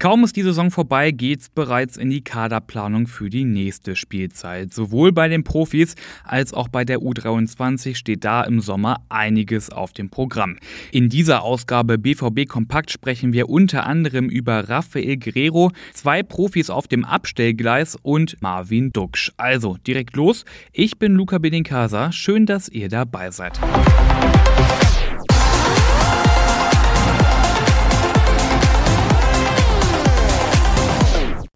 Kaum ist die Saison vorbei, geht's bereits in die Kaderplanung für die nächste Spielzeit. Sowohl bei den Profis als auch bei der U23 steht da im Sommer einiges auf dem Programm. In dieser Ausgabe BVB Kompakt sprechen wir unter anderem über Rafael Guerrero, zwei Profis auf dem Abstellgleis und Marvin Duksch. Also direkt los. Ich bin Luca Benincasa. Schön, dass ihr dabei seid.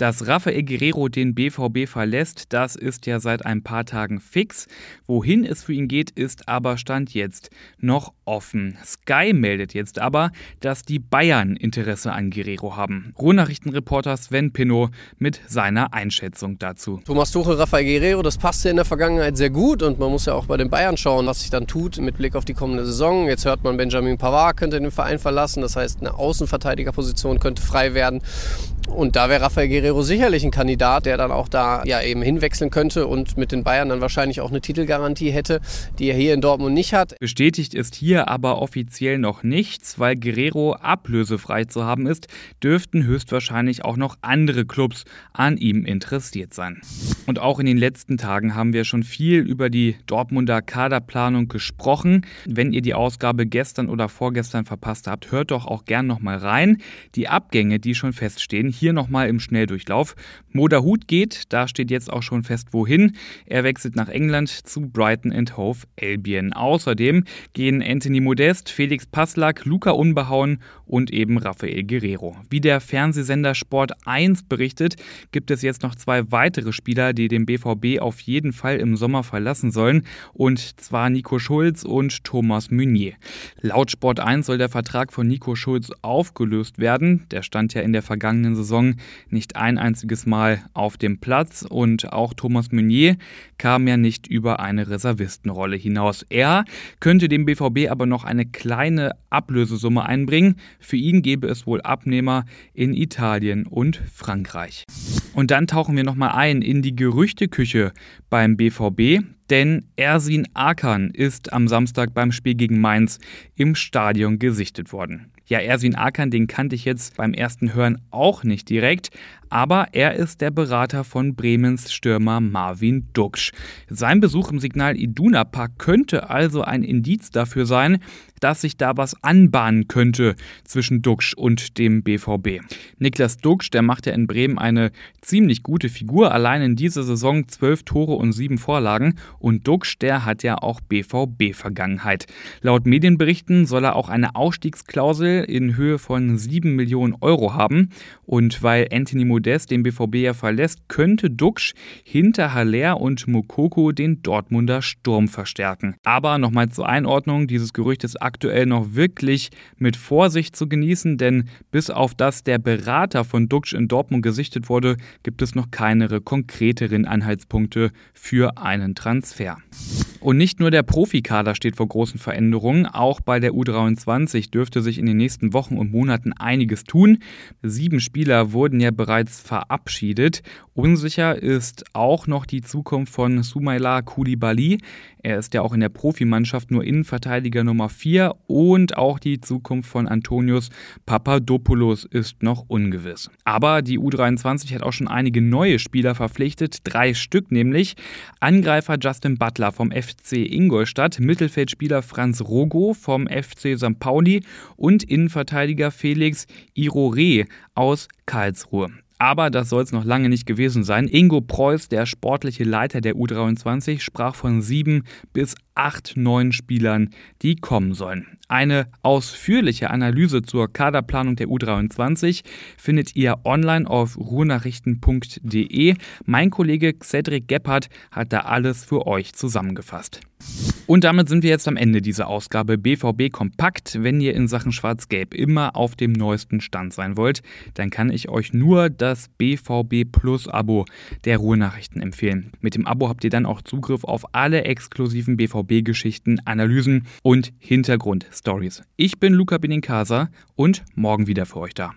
Dass Rafael Guerrero den BVB verlässt, das ist ja seit ein paar Tagen fix. Wohin es für ihn geht, ist aber Stand jetzt noch offen. Sky meldet jetzt aber, dass die Bayern Interesse an Guerrero haben. Ruhrnachrichtenreporter Sven Pinot mit seiner Einschätzung dazu. Thomas Tuchel, Rafael Guerrero, das passte in der Vergangenheit sehr gut und man muss ja auch bei den Bayern schauen, was sich dann tut mit Blick auf die kommende Saison. Jetzt hört man, Benjamin Pavard könnte den Verein verlassen, das heißt eine Außenverteidigerposition könnte frei werden. Und da wäre Rafael Guerrero sicherlich ein Kandidat, der dann auch da ja eben hinwechseln könnte und mit den Bayern dann wahrscheinlich auch eine Titelgarantie hätte, die er hier in Dortmund nicht hat. Bestätigt ist hier aber offiziell noch nichts, weil Guerrero ablösefrei zu haben ist, dürften höchstwahrscheinlich auch noch andere Clubs an ihm interessiert sein. Und auch in den letzten Tagen haben wir schon viel über die Dortmunder Kaderplanung gesprochen. Wenn ihr die Ausgabe gestern oder vorgestern verpasst habt, hört doch auch gern nochmal rein. Die Abgänge, die schon feststehen, hier nochmal im Schnelldurchlauf. Moda Hut geht, da steht jetzt auch schon fest, wohin. Er wechselt nach England zu Brighton and Hove Albion. Außerdem gehen Anthony Modest, Felix Passlack, Luca Unbehauen und eben Rafael Guerrero. Wie der Fernsehsender Sport 1 berichtet, gibt es jetzt noch zwei weitere Spieler, die den BVB auf jeden Fall im Sommer verlassen sollen. Und zwar Nico Schulz und Thomas Meunier. Laut Sport 1 soll der Vertrag von Nico Schulz aufgelöst werden. Der stand ja in der vergangenen Saison nicht ein einziges Mal auf dem Platz und auch Thomas Meunier kam ja nicht über eine Reservistenrolle hinaus. Er könnte dem BVB aber noch eine kleine Ablösesumme einbringen. Für ihn gäbe es wohl Abnehmer in Italien und Frankreich. Und dann tauchen wir nochmal ein in die Gerüchteküche beim BVB, denn Ersin Akan ist am Samstag beim Spiel gegen Mainz im Stadion gesichtet worden. Ja, Ersin Akan, den kannte ich jetzt beim ersten Hören auch nicht direkt, aber er ist der Berater von Bremens Stürmer Marvin Duksch. Sein Besuch im Signal Iduna Park könnte also ein Indiz dafür sein, dass sich da was anbahnen könnte zwischen Duxch und dem BVB. Niklas Duxch, der macht ja in Bremen eine ziemlich gute Figur, allein in dieser Saison zwölf Tore und sieben Vorlagen und Duxch, der hat ja auch BVB-Vergangenheit. Laut Medienberichten soll er auch eine Ausstiegsklausel in Höhe von sieben Millionen Euro haben und weil Anthony Modest den BVB ja verlässt, könnte Duxch hinter Haller und Mokoko den Dortmunder Sturm verstärken. Aber nochmal zur Einordnung, dieses Gerücht ist aktuell noch wirklich mit Vorsicht zu genießen, denn bis auf das der Berater von Duxch in Dortmund gesichtet wurde, gibt es noch keine konkreteren Anhaltspunkte für einen Transfer. Transfer. Und nicht nur der Profikader steht vor großen Veränderungen, auch bei der U23 dürfte sich in den nächsten Wochen und Monaten einiges tun. Sieben Spieler wurden ja bereits verabschiedet. Unsicher ist auch noch die Zukunft von Sumaila Koulibaly. Er ist ja auch in der Profimannschaft nur Innenverteidiger Nummer 4 und auch die Zukunft von Antonius Papadopoulos ist noch ungewiss. Aber die U23 hat auch schon einige neue Spieler verpflichtet, drei Stück nämlich. Angreifer Justin Butler vom FC Ingolstadt, Mittelfeldspieler Franz Rogo vom FC St. Pauli und Innenverteidiger Felix Irore aus Karlsruhe. Aber das soll es noch lange nicht gewesen sein. Ingo Preuß, der sportliche Leiter der U23, sprach von sieben bis acht neuen Spielern, die kommen sollen. Eine ausführliche Analyse zur Kaderplanung der U23 findet ihr online auf ruhrnachrichten.de. Mein Kollege Cedric Gebhardt hat da alles für euch zusammengefasst. Und damit sind wir jetzt am Ende dieser Ausgabe BVB Kompakt. Wenn ihr in Sachen Schwarz-Gelb immer auf dem neuesten Stand sein wollt, dann kann ich euch nur das BVB Plus Abo der Ruhrnachrichten empfehlen. Mit dem Abo habt ihr dann auch Zugriff auf alle exklusiven BVB-Geschichten, Analysen und Hintergrundstories. Ich bin Luca Benincasa und morgen wieder für euch da.